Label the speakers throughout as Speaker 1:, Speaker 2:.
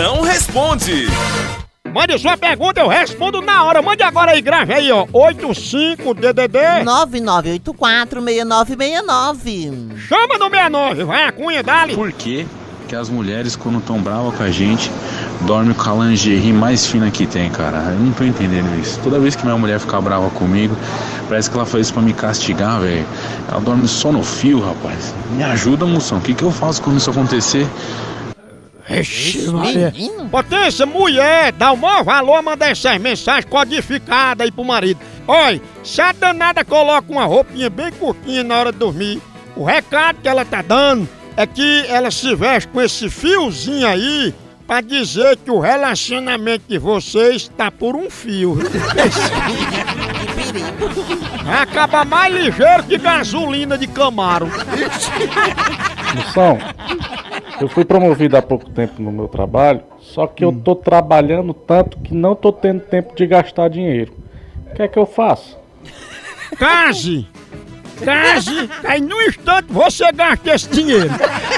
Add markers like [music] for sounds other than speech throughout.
Speaker 1: Moção responde.
Speaker 2: Mande sua pergunta, eu respondo na hora. Mande agora aí, grave aí, ó. 85DDD.
Speaker 3: 9984-6969.
Speaker 2: Chama no 69, vai a cunha, dali.
Speaker 4: Por que que as mulheres, quando tão bravas com a gente, dormem com a lingerie mais fina que tem, cara? Eu não tô entendendo isso. Toda vez que minha mulher fica brava comigo, parece que ela faz isso pra me castigar, velho. Ela dorme só no fio, rapaz. Me ajuda, moção. O que que eu faço quando isso acontecer?
Speaker 2: Ixi, Maria. Potência, mulher, dá o maior valor a mandar essas mensagens codificadas aí pro marido. Olha, se a danada coloca uma roupinha bem curtinha na hora de dormir, o recado que ela tá dando é que ela se veste com esse fiozinho aí pra dizer que o relacionamento de vocês tá por um fio. [laughs] Vai acabar mais ligeiro que gasolina de Camaro.
Speaker 5: Moção, eu fui promovido há pouco tempo no meu trabalho, só que eu tô trabalhando tanto que não tô tendo tempo de gastar dinheiro. O que é que eu faço?
Speaker 2: Case! Case! Aí no instante você gasta esse dinheiro.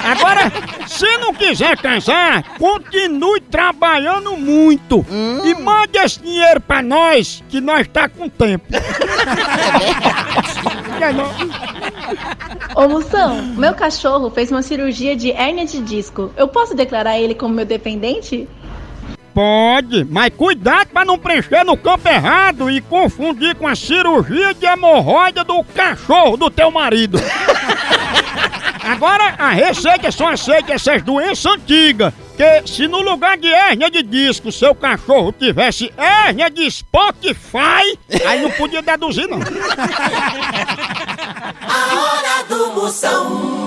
Speaker 2: Agora, se não quiser casar, continue trabalhando muito. E mande esse dinheiro pra nós, que nós tá com tempo. [laughs] É não. [laughs]
Speaker 6: Ô Moção, meu cachorro fez uma cirurgia de hérnia de disco. Eu posso declarar ele como meu dependente?
Speaker 2: Pode, mas cuidado pra não preencher no campo errado e confundir com a cirurgia de hemorroida do cachorro do teu marido. [laughs] Agora, a receita só aceita essas doenças antigas. Que se no lugar de hérnia de disco seu cachorro tivesse hérnia de Spotify, aí não podia deduzir não. [laughs]
Speaker 7: Moção.